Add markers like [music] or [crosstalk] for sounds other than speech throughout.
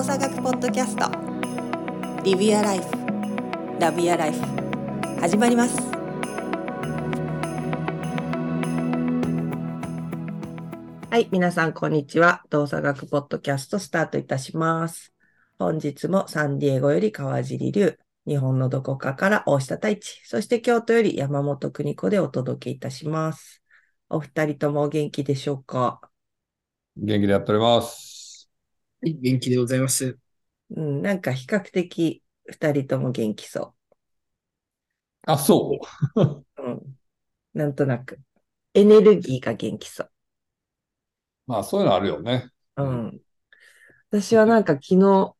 動作学ポッドキャスト。リビアライフ。ラビアライフ。始まります。はい皆さんこんにちは。動作学ポッドキャストスタートいたします。本日もサンディエゴより川尻流。日本のどこかから大下太一。そして京都より山本邦子でお届けいたします。お二人ともお元気でしょうか？元気でやっております。はい元気でございます。うん、なんか比較的二人とも元気そあ、そう。う。[laughs] うん。なんとなく。エネルギーが元気そう。まあ、そういうのあるよね。うん。私はなんか昨日、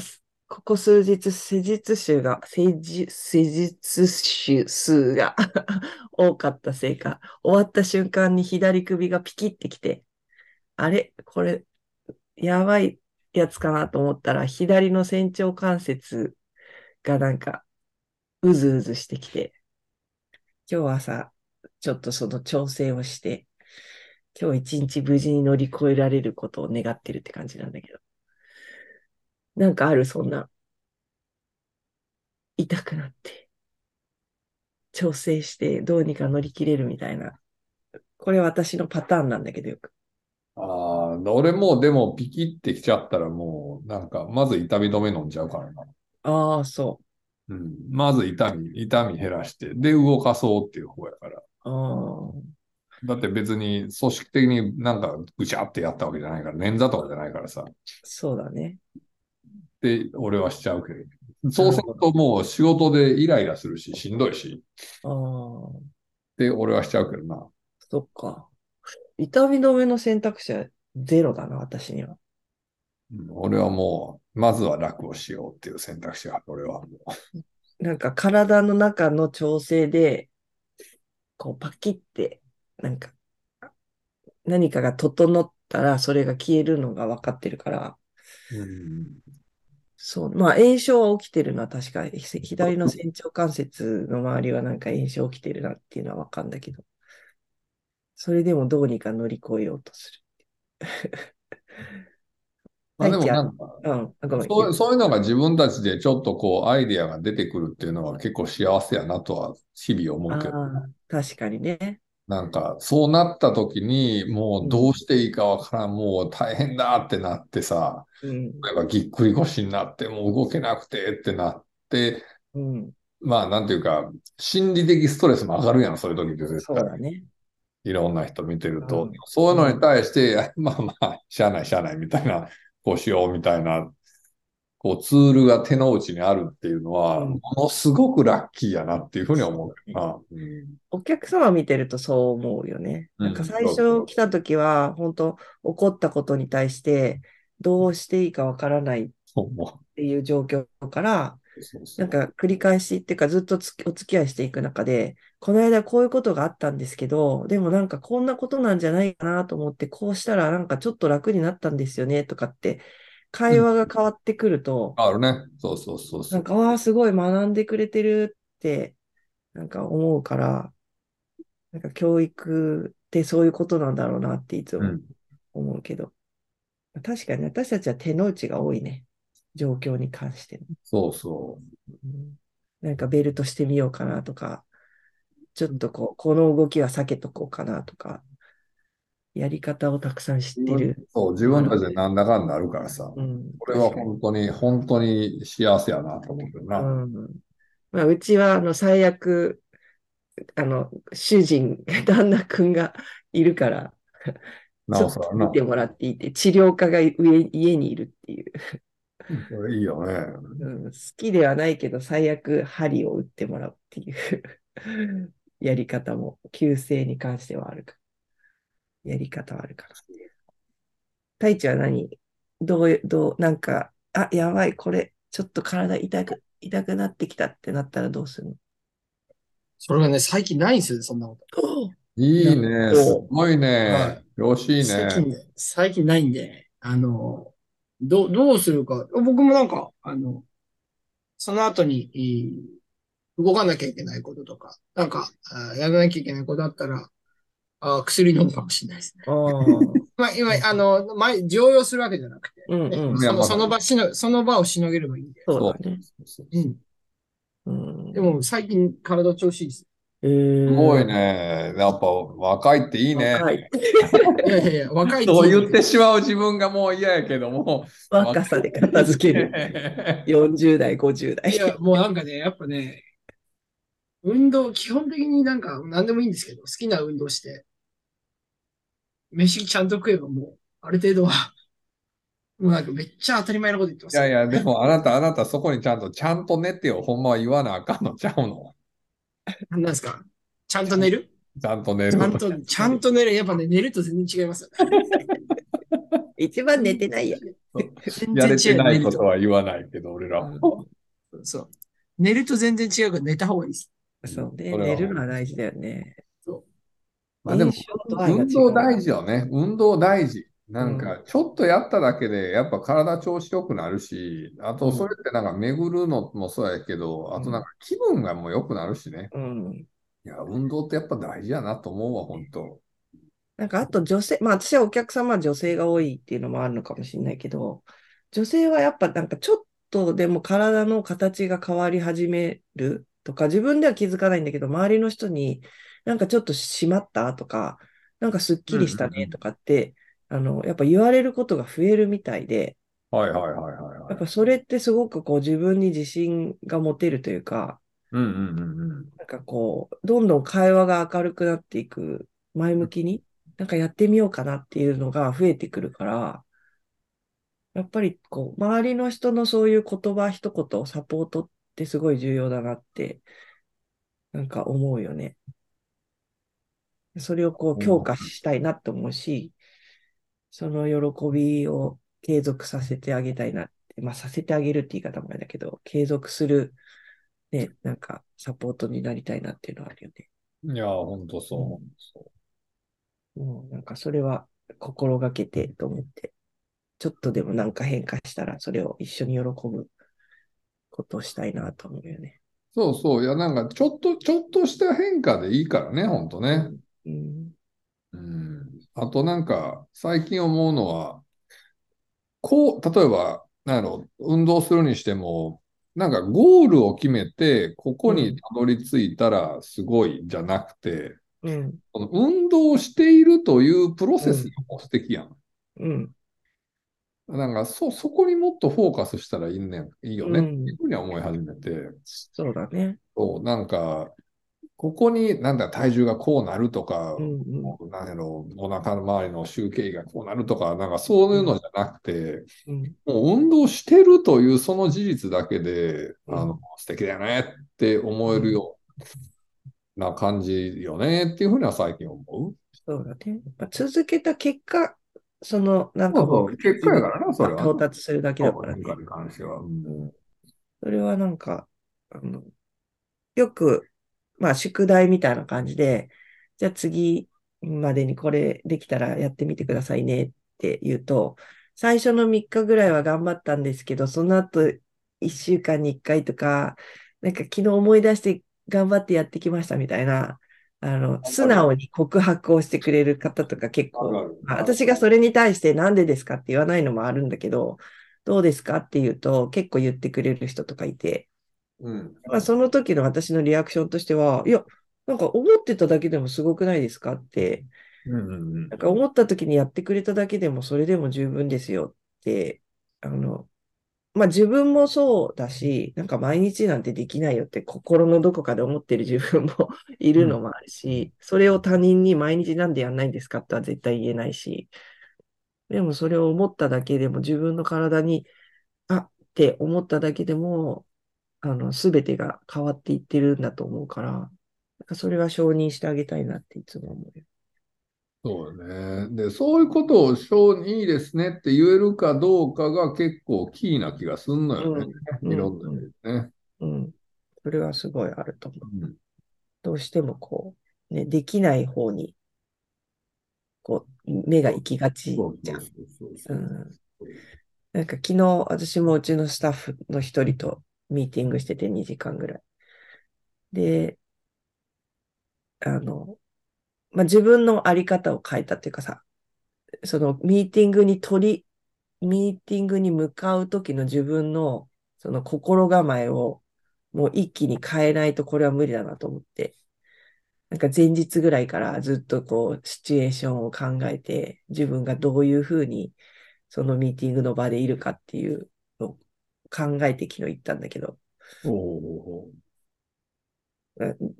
すここ数日、施術数が、施術、施術数数が [laughs] 多かったせいか、終わった瞬間に左首がピキってきて、あれ？これ、やばいやつかなと思ったら、左の仙腸関節がなんか、うずうずしてきて、今日朝、ちょっとその調整をして、今日一日無事に乗り越えられることを願ってるって感じなんだけど。なんかある、そんな。痛くなって、調整してどうにか乗り切れるみたいな。これ私のパターンなんだけどよく。ああ、俺もでもピキってきちゃったらもう、なんか、まず痛み止め飲んじゃうからな。ああ、そうん。まず痛み、痛み減らして、で、動かそうっていう方やから。う。ああ、だって別に組織的になんかぐちゃってやったわけじゃないから、捻挫とかじゃないからさ。そうだね。で、俺はしちゃうけど。そうするともう仕事でイライラするし、しんどいし。ああ、で、俺はしちゃうけどな。そっか。痛み止めの選択肢はゼロだな、私には。うん俺はもう、まずは楽をしようっていう選択肢がある、俺はもう。なんか体の中の調整で、こうパキって、なんか、何かが整ったらそれが消えるのが分かってるから、うん。そう、まあ炎症は起きてるのは確か左の仙腸関節の周りはなんか炎症起きてるなっていうのは分かんだけど、それでもどうにか乗り越えようとす [laughs] まあでもなんか、る。うん。そうそういうのが自分たちでちょっとこうアイディアが出てくるっていうのは結構幸せやなとは日々思うけど、確かにね。なんかそうなった時にもうどうしていいかわからん、もう大変だってなってさ、うん、なんかぎっくり腰になってもう動けなくてってなって、うん、まあなんていうか、心理的ストレスも上がるやん、そういう時って絶対。そうだね。いろんな人見てると、うんそういうのに対して、[laughs] まあまあ、しゃあないしゃあないみたいな、こうしようみたいな、こうツールが手の内にあるっていうのは、うんものすごくラッキーやなっていうふうに思うな。うんお客様見てるとそう思うよね。うんなんか最初来た時は、本当起こったことに対して、どうしていいかわからないっていう状況から、なんか繰り返しっていうかずっとつお付き合いしていく中で、この間こういうことがあったんですけど、でもなんかこんなことなんじゃないかなと思って、こうしたらなんかちょっと楽になったんですよねとかって、会話が変わってくると、あるね。そうそうそうそなんう。か、ああ、すごい学んでくれてるって、なんか思うから、なんか教育ってそういうことなんだろうなっていつもうん。思うけど。確かに私たちは手の内が多いね。状況に関しての。そうそうんなんかベルトしてみようかなとか、ちょっとこう、この動きは避けとこうかなとか、やり方をたくさん知ってう。る。そう、自分たちでなんだかんだあるからさ。うん、これは本当に、本当に幸せやなと思うけどな。うんまあ、うちはあの最悪、あの主人、[laughs] 旦那君がいるから、なおさらな見。てもらっていて、治療家が上家にいるっていう、いいよね。うん、好きではないけど、最悪針を打ってもらうっていう [laughs] やり方も、急性に関してはあるか。やり方はあるから。太一は何？どういう、どう、なんか、あ、やばい、これ、ちょっと体痛く、痛くなってきたってなったらどうするの？それがね、最近ないんですよね、そんなこと。いいね。すごいはね。よろしいね。最近ね、最近ないんで、あの、どう、どうするか。僕もなんか、あの、その後に、動かなきゃいけないこととか、なんか、あやらなきゃいけないことあったら、あ薬飲むかもしれないですね。あ [laughs] まあ、今、あの、前、常用するわけじゃなくて、うんねうん。そのその場しの、その場をしのげればいいんで。そうだね。うん。でも、最近、体調子いいです。えー、すごいね。やっぱ若いっていいね。若い。い [laughs] やいやいや、若いそう言っててしまう自分がもう嫌やけども。若さで片付ける。[laughs] 40代、50代い。や、もうなんかね、やっぱね、運動、基本的になんか何でもいいんですけど、好きな運動して、飯ちゃんと食えばもう、ある程度は、もうなんかめっちゃ当たり前のこと言ってます。いやいや、でもあなた、あなたそこにちゃんと、ちゃんと寝てよ。ほんまは言わなあかんのちゃうの。[laughs] なんですか？ちゃんと寝る？ちゃんと寝る。ちゃんと、ちゃんと寝る。やっぱね、寝ると全然違いますよね。[laughs] 一番寝てないや。全やれて然違う。ないことは言わないけど、俺らは。そう。寝ると全然違うから寝た方がいいです。そうね。寝るのは大事だよね。まあでも運動大事よね。運動大事。なんか、ちょっとやっただけで、やっぱ体調子良くなるし、あと、それってなんか巡るのもそうやけど、あとなんか気分がもう良くなるしね。うん。いや、運動ってやっぱ大事やなと思うわ、本当。なんかあと女性、まあ私はお客様は女性が多いっていうのもあるのかもしれないけど、女性はやっぱなんかちょっとでも体の形が変わり始めるとか、自分では気づかないんだけど、周りの人になんかちょっと締まったとか、なんかすっきりしたねとかって、あの、やっぱ言われることが増えるみたいで、はいはいはいはいはい。やっぱそれってすごくこう自分に自信が持てるというか、うんうんうんうん。なんかこう、どんどん会話が明るくなっていく、前向きに、なんかやってみようかなっていうのが増えてくるから、やっぱりこう、周りの人のそういう言葉一言、サポートってすごい重要だなって、なんか思うよね。それをこう強化したいなって思うし、その喜びを継続させてあげたいなって、まあさせてあげるって言い方もあれだけど、継続する、ね、なんかサポートになりたいなっていうのはあるよね。いや、本当そう。ほんとそもうなんかそれは心がけてと思って、ちょっとでもなんか変化したらそれを一緒に喜ぶことをしたいなと思うよね。うそうそう。いや、なんか、ちょっと、ちょっとした変化でいいからね、本当ね。うん。うん。あとなんか、最近思うのは、こう、例えば、なんやろ、運動するにしても、なんかゴールを決めて、ここにたどり着いたらすごいじゃなくて、うん。この運動をしているというプロセスも素敵やん。うん。なんか、そ、そこにもっとフォーカスしたらいいね、いいよね、うんっていうふうには思い始めて、そうだね。そう、なんか、ここに、なんだ、体重がこうなるとか、うんうん。なんやろ、お腹の周りの集計がこうなるとか、なんかそういうのじゃなくて、うん。もう運動してるというその事実だけで、うんあの、素敵だよねって思えるような感じよねっていうふうには最近思う。そうだね。まあ、続けた結果、その、なんかそう結果やからな、それは。到達するだけだからね。それはなんか、あの、よく、まあ宿題みたいな感じで、じゃあ次までにこれできたらやってみてくださいねって言うと、最初の3日ぐらいは頑張ったんですけど、その後1週間に1回とか、なんか昨日思い出して頑張ってやってきましたみたいな、あの、素直に告白をしてくれる方とか結構私がそれに対してなんでですかって言わないのもあるんだけど、どうですかって言うと結構言ってくれる人とかいて、うん。まあ、その時の私のリアクションとしては、いや、なんか思ってただけでもすごくないですかって、うんうんうん。なんか思った時にやってくれただけでもそれでも十分ですよって、あの、まあ自分もそうだし、なんか毎日なんてできないよって心のどこかで思ってる自分も [laughs] いるのもあるし、それを他人に毎日なんでやんないんですかとは絶対言えないし、でもそれを思っただけでも自分の体に、あって思っただけでも、あの、すべてが変わっていってるんだと思うから、なんかそれは承認してあげたいなっていつも思うよ。そうよね。で、そういうことを承認いいですねって言えるかどうかが結構キーな気がすんのよね。うんいろんな意味でね。うん。それはすごいあると思う。うんどうしてもこう、ね、できない方に、こう、目が行きがちじゃ。ん。なんか昨日、私もうちのスタッフの一人とミーティングしてて2時間ぐらい。で、あの、まあ、自分のあり方を変えたっていうかさ、そのミーティングに取り、ミーティングに向かう時の自分のその心構えをもう一気に変えないとこれは無理だなと思って。なんか前日ぐらいからずっとこうシチュエーションを考えて自分がどういうふうにそのミーティングの場でいるかっていう考えて昨日行ったんだけど、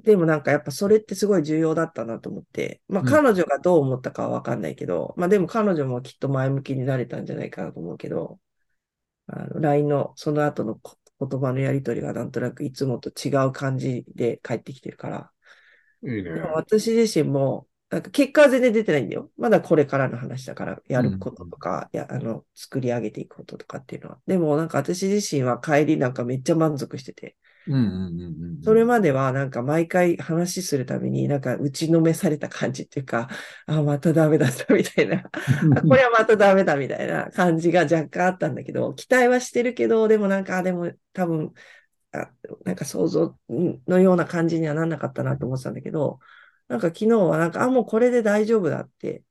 でもなんかやっぱそれってすごい重要だったなと思って、まあうん。彼女がどう思ったかはわかんないけど、まあでも彼女もきっと前向きになれたんじゃないかなと思うけど、あの LINE のその後のこ言葉のやりとりがなんとなくいつもと違う感じで返ってきてるから、いいね。でも私自身も、なんか結果は全然出てないんだよ。まだこれからの話だから、やることとか、や、あの、作り上げていくこととかっていうのは。でもなんか私自身は帰りなんかめっちゃ満足してて、うんうんうんうん。それまではなんか毎回話するたびになんか打ちのめされた感じっていうか、あ、またダメだったみたいな、[laughs] あこれはまたダメだみたいな感じが若干あったんだけど、期待はしてるけど、でもなんか、あでも多分、あなんか想像のような感じにはなんなかったなと思ってたんだけど、なんか昨日はなんか、あ、もうこれで大丈夫だって、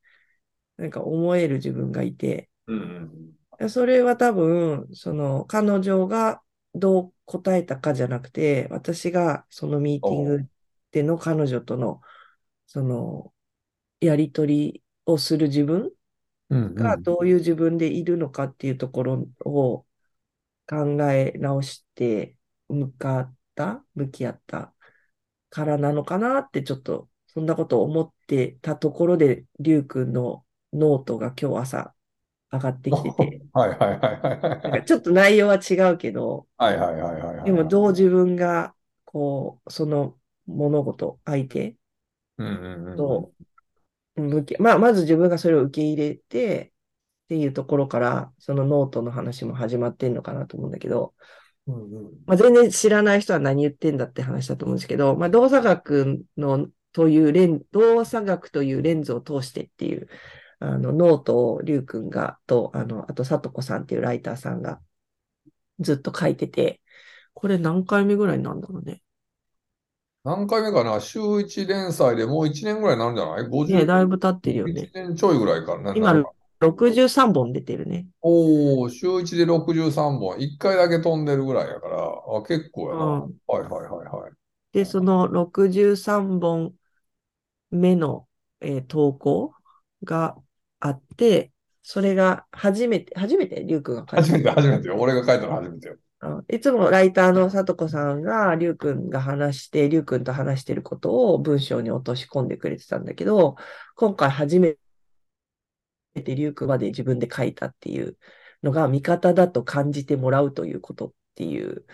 なんか思える自分がいて、うんうんそれは多分、その彼女がどう答えたかじゃなくて、私がそのミーティングでの彼女との、その、やりとりをする自分がどういう自分でいるのかっていうところを考え直して向かった、向き合ったからなのかなってちょっとそんなことを思ってたところで、りゅうくんのノートが今日朝上がってきてて、[laughs] はいはいはいはいなんはい。かちょっと内容は違うけど、はいはいはいはいはい。でもどう自分がこう、その物事、相手うんうんうん。と向き、まあ、まず自分がそれを受け入れてっていうところから、そのノートの話も始まってんのかなと思うんだけど、うんうんまあ、全然知らない人は何言ってんだって話だと思うんですけど、まあ、動作学のというレン、動作学というレンズを通してっていう、あの、ノートをりゅうくんが、と、あの、あと、さとこさんっていうライターさんがずっと書いてて、これ何回目ぐらいなんだろうね。何回目かな？週1連載でもう1年ぐらいになるんじゃない？ね、?50 だいぶ経ってるよね。1年ちょいぐらいからな。今なんか63本出てるね。おお、週1で63本。1回だけ飛んでるぐらいやから、あ、結構やな。うんはいはいはいはい。で、その63本目の、えー投稿があって、それが初めて、初めて？りゅうくんが書い初めて初めてよ。俺が書いたの初めてよ。あいつもライターのさとこさんが、りゅうくんが話して、りゅうくんと話してることを文章に落とし込んでくれてたんだけど、今回初めてりゅうくんまで自分で書いたっていうのが味方だと感じてもらうということっていう。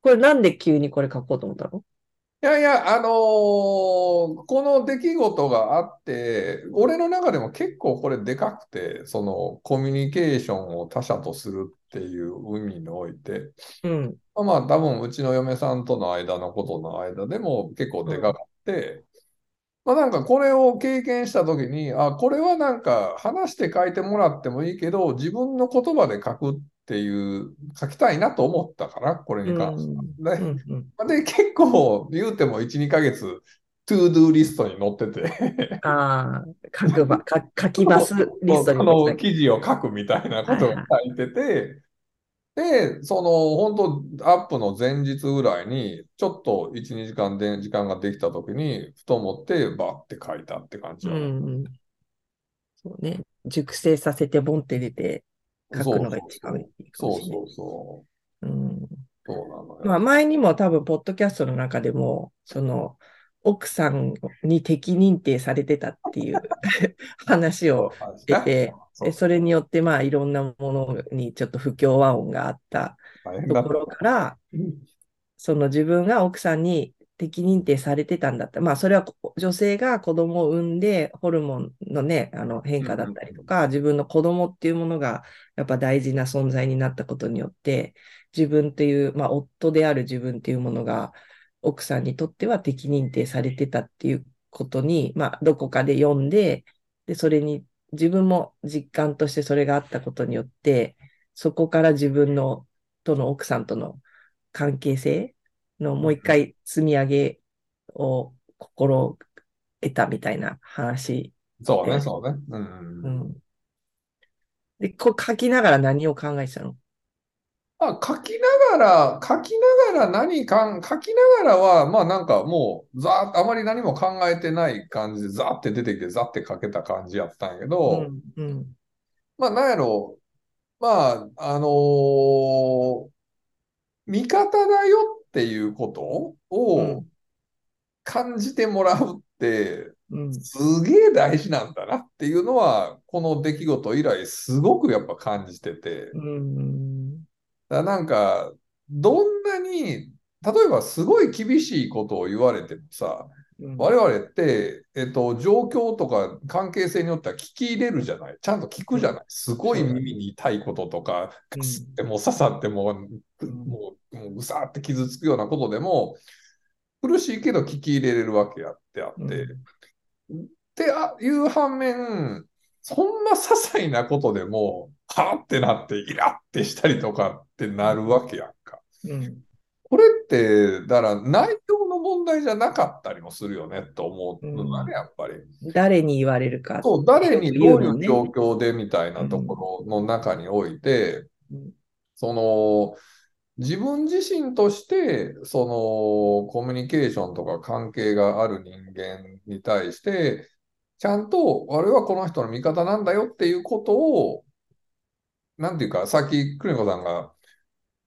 これなんで急にこれ書こうと思ったの？いやいや、あのーこの出来事があって、俺の中でも結構これでかくて、そのコミュニケーションを他者とするっていう意味において、うん。まあまあ多分うちの嫁さんとの間のことの間でも結構でかかって、まあなんかこれを経験した時に、あ、これはなんか話して書いてもらってもいいけど、自分の言葉で書くっていう、書きたいなと思ったかな、これに関しては。でうんうん。で、結構言うても1、2ヶ月、 to-do リストに載ってて、ああ、書くば、書書きますリストにこ載っての記事を書くみたいなことが書いてて、で、その本当アップの前日ぐらいに、ちょっと1、2時間で時間ができた時に、ふと思ってバッて書いたって感じうん。そうね。熟成させてボンって出て書くのが一番いいかもしれない。そうそうそう。うんそうなのよ。まあ、前にも多分、ポッドキャストの中でも、その、奥さんに敵認定されてたっていう [laughs] 話をしてて、そそれによって、まあ、いろんなものにちょっと不協和音があったところから、その自分が奥さんに敵認定されてたんだった。まあ、それはこ女性が子供を産んで、ホルモンのね、あの変化だったりとか、自分の子供っていうものがやっぱ大事な存在になったことによって、自分という、まあ、夫である自分っていうものが、奥さんにとっては敵認定されてたっていうことに、まあ、どこかで読んで、で、それに自分も実感としてそれがあったことによって、そこから自分の、との奥さんとの関係性のもう一回積み上げを心得たみたいな話そうね、そうね。うんううん。ん。で、こう書きながら何を考えてたの？あ、書きながら、書きながら何かん、書きながらは、まあなんかもう、ざーっとあまり何も考えてない感じで、ざーって出てきて、ざーって書けた感じやったんやけうど、ん、うん、まあなんやろまあ、あのー味方だよっていうことうをん、感じてもらうって、うん、すげえ大事なんだなっていうのは、この出来事以来、すごくやっぱ感じてて。うん、だなんか、どんなに、例えばすごい厳しいことを言われてもさ、うん、我々って、えっと、状況とか関係性によっては聞き入れるじゃない。ちゃんと聞くじゃない。すごい耳に痛いこととか、うんかすっても刺さっても、んもう、もうぐさーって傷つくようなことでも、苦しいけど聞き入れれるわけやってあって。ってあいう反面、そんな些細なことでも、はーってなって、イラってしたりとかってなるわけやんか。うん、これって、だから内容の問題じゃなかったりもするよねと思うのがね、やっぱり。誰に言われるか。そう、誰にどういう状況でみたいなところの中において、うんその、自分自身として、その、コミュニケーションとか関係がある人間に対して、ちゃんと、俺はこの人の味方なんだよっていうことを、なんていうか、さっき、邦子さんが、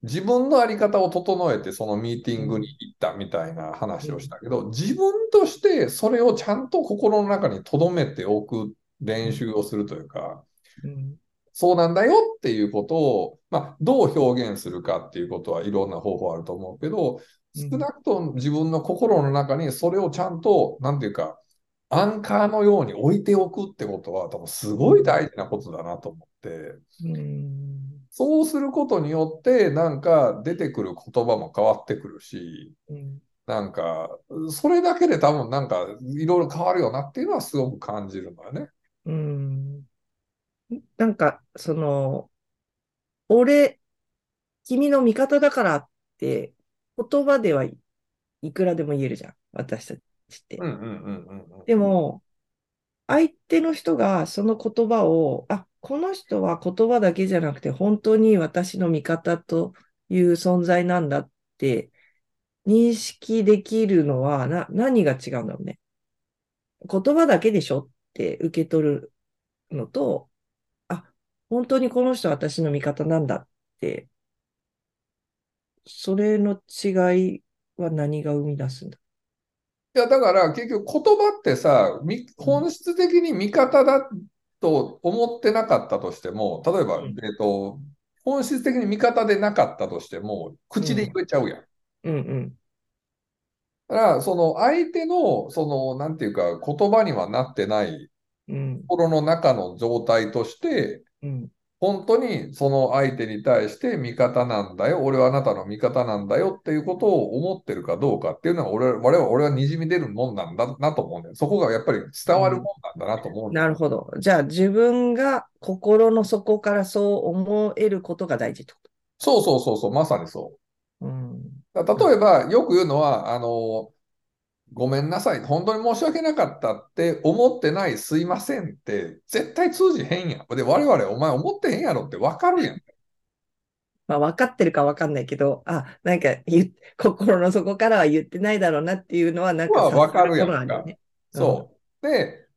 自分のあり方を整えて、そのミーティングに行ったみたいな話をしたけど、自分としてそれをちゃんと心の中に留めておく練習をするというか、うん、そうなんだよっていうことを、まあ、どう表現するかっていうことはいろんな方法あると思うけど、うん少なくとも自分の心の中にそれをちゃんと、なんていうか、アンカーのように置いておくってことは、多分すごい大事なことだなと思って、うん、そうすることによって、なんか出てくる言葉も変わってくるし、うん、なんか、それだけで多分なんかいろいろ変わるよなっていうのはすごく感じるのよね。うん。なんか、その、俺、君の味方だからって、言葉ではいいくらでも言えるじゃん。私たちって。でも、相手の人がその言葉を、あ、この人は言葉だけじゃなくて、本当に私の味方という存在なんだって認識できるのは、な、何が違うんだろうね。言葉だけでしょって受け取るのと、あ、本当にこの人は私の味方なんだって、それの違いは何が生み出すんだ？いや、だから結局言葉ってさ、み本質的に味方だと思ってなかったとしても、例えば、うんえっと、本質的に味方でなかったとしても、口で言えちゃうやん。うんうん。だから、その相手の、その、なんていうか、言葉にはなってないうん。心の中の状態として、うん。本当にその相手に対して味方なんだよ、俺はあなたの味方なんだよっていうことを思ってるかどうかっていうのが俺我々俺はにじみ出るもんなんだなと思うんだよ。そこがやっぱり伝わるもんなんだなと思うんだよ。なるほど。じゃあ自分が心の底からそう思えることが大事ってこそうそうそうそう、まさにそう。と。うん。例えば、よく言うのは、あの、ごめんなさい、本当に申し訳なかったって思ってないすいませんって絶対通じへんやん。で、我々お前思ってへんやろってわかるやん。まあ分かってるか分かんないけど、あ、なんか心の底からは言ってないだろうなっていうのはなんかまあ分かるやんか。そう。で、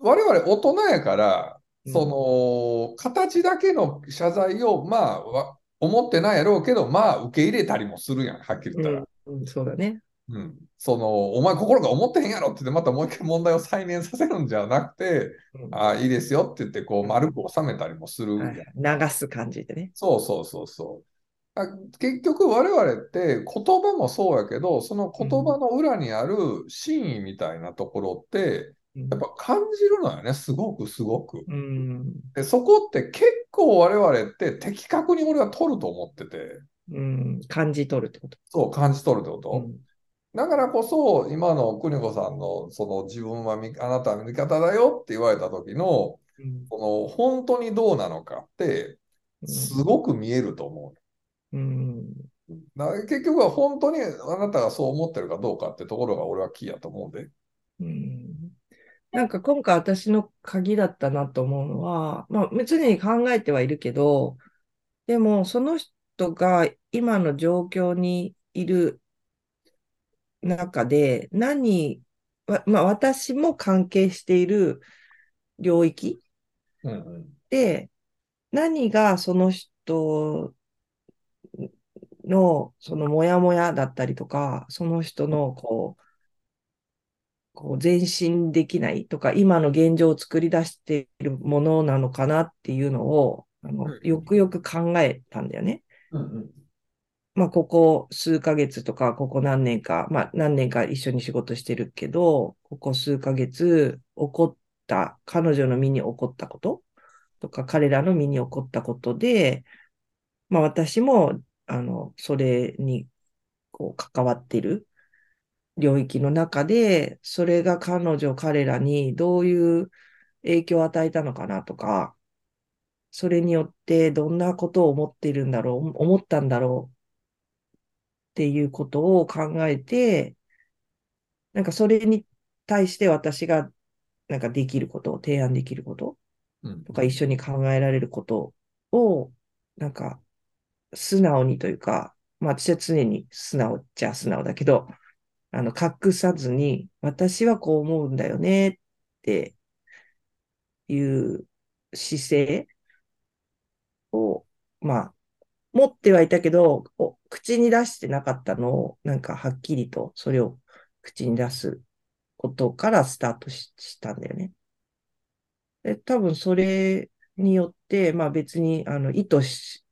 我々大人やから、うんその、形だけの謝罪を、まあ、わ思ってないやろうけど、まあ、受け入れたりもするやん、はっきり言ったら。うん、うん、そうだね。うん。その、お前心が思ってへんやろって言って、またもう一回問題を再燃させるんじゃなくて、うんああ、いいですよって言って、こう、丸く収めたりもする。はい流す感じでね。そうそうそうそう。あ結局我々って言葉もそうやけど、その言葉の裏にある真意みたいなところって、うんやっぱ感じるのよね、すごくすごく。うん。で、そこって結構我々って的確に俺は取ると思ってて、うん。感じ取るってこと。そう感じ取るってこと。うんだからこそ、今の邦子さんの、その自分はみあなたは味方だよって言われた時の、うんこの本当にどうなのかって、すごく見えると思う。うん。結局は本当にあなたがそう思ってるかどうかってところが俺はキーやと思うんで。うん。なんか今回私の鍵だったなと思うのは、まあ常に考えてはいるけど、でもその人が今の状況にいる中で何、わまあ私も関係している領域。で、何がその人の、そのモヤモヤだったりとか、その人のこう、こう前進できないとか、今の現状を作り出しているものなのかなっていうのを、あのうんよくよく考えたんだよね。うんうん。まあ、ここ数ヶ月とか、ここ何年か、まあ、何年か一緒に仕事してるけど、ここ数ヶ月起こった、彼女の身に起こったこととか、彼らの身に起こったことで、まあ、私も、あの、それに、こう、関わってる領域の中で、それが彼女、彼らにどういう影響を与えたのかなとか、それによってどんなことを思っているんだろう、思ったんだろうっていうことを考えて、なんかそれに対して私がなんかできること、提案できることうん。とか一緒に考えられることを、なんか素直にというか、まあ私は常に素直っちゃ素直だけど、あの隠さずに私はこう思うんだよねっていう姿勢を、まあ持ってはいたけど、口に出してなかったのを、なんかはっきりとそれを口に出すことからスタートしたんだよね。で、多分それによって、まあ別にあの意図し、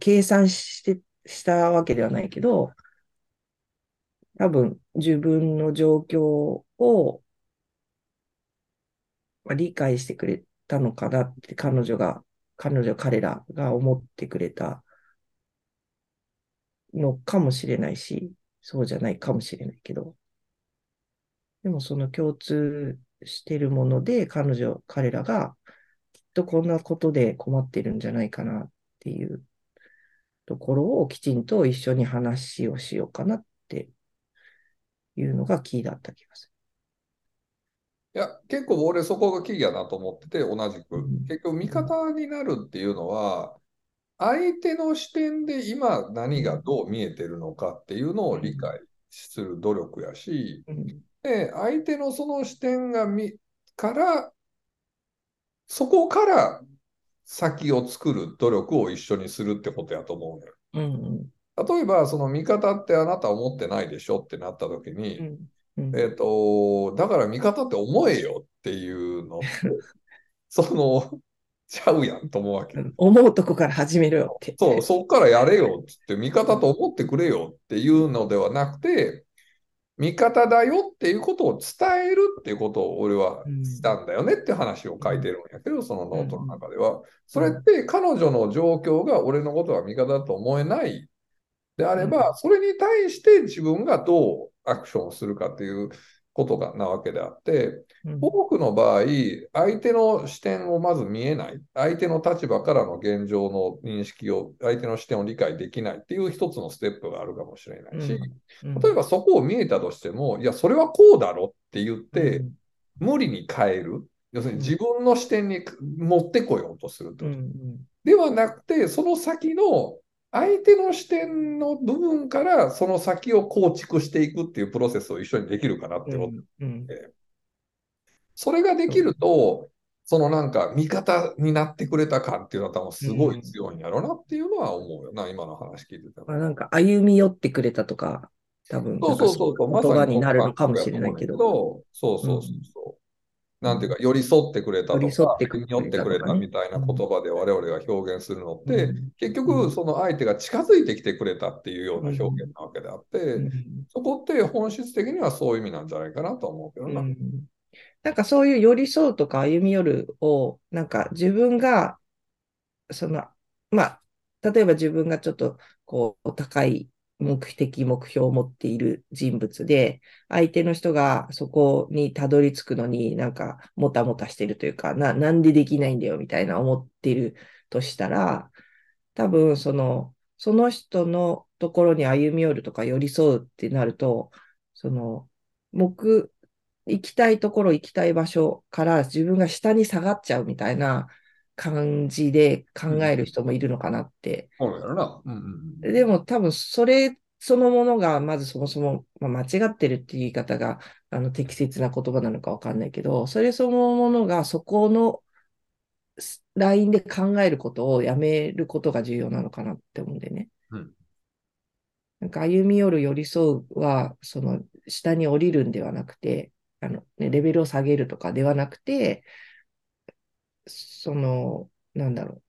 計算して、したわけではないけど、多分自分の状況を理解してくれたのかなって彼女が、彼女、彼らが思ってくれたのかもしれないし、そうじゃないかもしれないけど、でもその共通してるもので彼女、彼らがきっとこんなことで困ってるんじゃないかなっていうところをきちんと一緒に話をしようかなっていうのがキーだった気がすいや、結構俺そこがキーやなと思ってて、同じく。うん。結局味方になるっていうのは、相手の視点で今何がどう見えてるのかっていうのを理解する努力やし、で、相手のその視点が見、から、そこから先を作る努力を一緒にするってことやと思うのよ。うん例えば、その味方ってあなた思ってないでしょってなった時に、うん。うん。えっと、だから味方って思えよっていうの。[laughs] その、ちゃうやんと思うわけ。うん思うとこから始めろよって。そう、そっからやれよって、味方と思ってくれよっていうのではなくて、味方だよっていうことを伝えるっていうことを俺はしたんだよねって話を書いてるんやけど、そのノートの中では。それって彼女の状況が俺のことは味方だと思えないであれば、それに対して自分がどうアクションをするかっていうことがなわけであって、うん。多くの場合、相手の視点をまず見えない、相手の立場からの現状の認識を、相手の視点を理解できないっていう一つのステップがあるかもしれないし、うん。例えばそこを見えたとしても、いや、それはこうだろって言って、うん。無理に変える。要するに自分の視点に持ってこようとすると。うん。ではなくて、その先の相手の視点の部分からその先を構築していくっていうプロセスを一緒にできるかなってこと。うんそれができると、そのなんか味方になってくれた感っていうのは多分すごい強いんやろうなっていうのは思うよな、今の話聞いてたまあ、なんか歩み寄ってくれたとか、多分そうそうそう言葉になるのかもしれないけど。ど、そうそうそうそう。なんていうか、寄り添ってくれたとか、寄り添ってくれた寄ってくれたみたいな言葉で我々が表現するのって、うん。結う局、ん。その相手が近づいてきてくれたっていうような表現なわけであって、うん。そこって本質的にはそういう意味なんじゃないかなと思うけどな。うん。なんかそういう寄り添うとか歩み寄るを、なんか自分が、その、まあ、例えば自分がちょっと、こう、高い目的、目標を持っている人物で、相手の人がそこにたどり着くのになんか、もたもたしてるというか、な、なんでできないんだよ、みたいな思ってるとしたら、多分、その、その人のところに歩み寄るとか寄り添うってなると、その、目、行きたいところ、行きたい場所から自分が下に下がっちゃうみたいな感じで考える人もいるのかなって。そうだよな。うん。でも多分それそのものがまずそもそも、まあ、間違ってるっていう言い方があの適切な言葉なのかわかんないけど、それそのものがそこのすラインで考えることをやめることが重要なのかなって思うんでね。うんなんか歩み寄る寄り添うは、その下に降りるんではなくて、あの、ね、レベルを下げるとかではなくて、その、なんだろ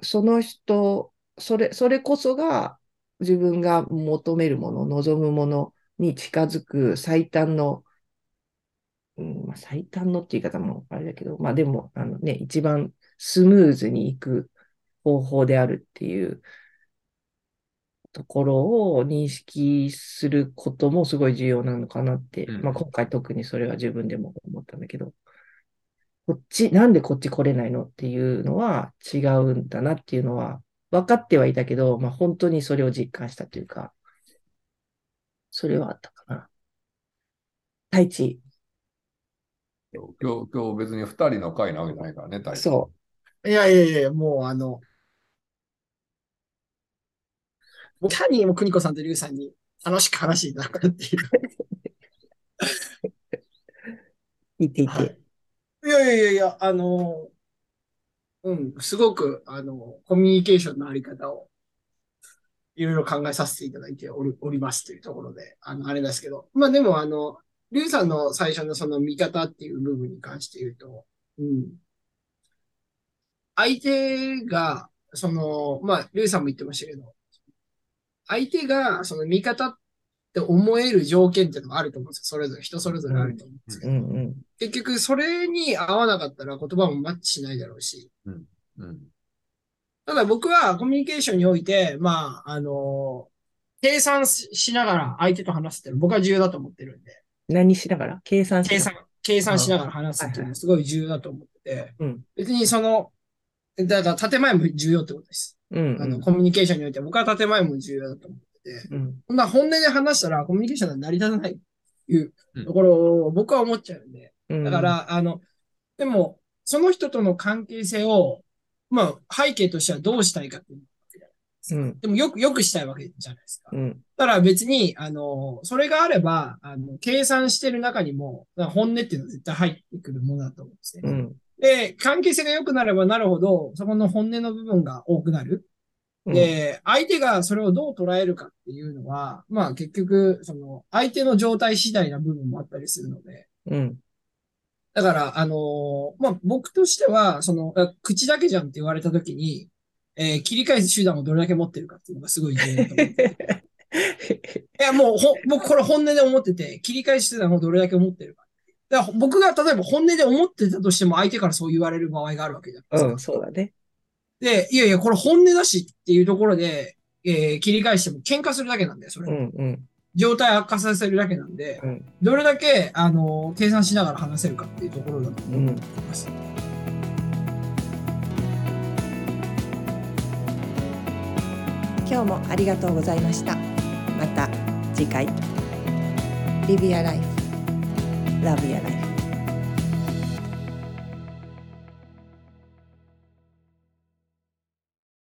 う。その人、それ、それこそが自分が求めるもの、望むものに近づく最短の、うん、まあ、最短のって言い方もあれだけど、まあでも、あのね、一番スムーズにいく方法であるっていうところを認識することもすごい重要なのかなって、うんまあ今回特にそれは自分でも思ったんだけど、こっち、なんでこっち来れないのっていうのは違うんだなっていうのは分かってはいたけど、まあ本当にそれを実感したというか、それはあったかな。太一、今日、今日別に二人の会なわけじゃないからね、大体。そいやいやいやいや、もうあの、僕キャニーも邦子さんとリュウさんに楽しく話していたっていう。う、聞いていて。はい。いやいやいやいや、あの、うん、すごく、あの、コミュニケーションのあり方を、いろいろ考えさせていただいておりおりますというところで、あの、あれですけど、まあでも、あの、リュウさんの最初のその見方っていう部分に関して言うと、うん。相手が、その、まあ、リュウさんも言ってましたけど、相手が、その見方って思える条件っていうのがあると思うんですよ。それぞれ、人それぞれあると思うんですけど。うんうん。結局、それに合わなかったら言葉もマッチしないだろうし。うん。ただ僕はコミュニケーションにおいて、まあ、あの、計算ししながら相手と話すっていうのは僕は重要だと思ってるんで、何しながら？計算しながら計算、計算しながら話すっていうのはすごい重要だと思ってて、うん別にその、だから建前も重要ってことです。うんあの、コミュニケーションにおいて僕は建前も重要だと思ってて、うん。まあ本音で話したらコミュニケーションは成り立たないっていうところを僕は思っちゃうんで、うん。だか、ら、あの、でも、その人との関係性を、まあ、背景としてはどうしたいかっていうわけじゃないですか。うん。でも、よく、よくしたいわけじゃないですか。うん。だから別に、あの、それがあれば、あの、計算してる中にも、本音っていうのは絶対入ってくるものだと思うんですね。うん。で、関係性が良くなればなるほど、そこの本音の部分が多くなる。で、相手がそれをどう捉えるかっていうのは、まあ結局、その、相手の状態次第な部分もあったりするので、うん。だから、あのーまあ、僕としては、その、あ口だけじゃんって言われたときに、えー切り返す手段をどれだけ持ってるかっていうのがすごい重要だと思ってて。[laughs] いや、もう、ほ、僕これ本音で思ってて、切り返し手段をどれだけ持ってるか。だから僕が例えば本音で思ってたとしても相手からそう言われる場合があるわけじゃないですか。うん、そうだね。で、いやいや、これ本音だしっていうところで、えー切り返しても喧嘩するだけなんだよ、それ。うん、うん、状態悪化させるだけなんで、うん。どれだけ、あのー計算しながら話せるかっていうところだとうん。思います。今日もありがとうございましたまた次回 Live Your Life Love Your Life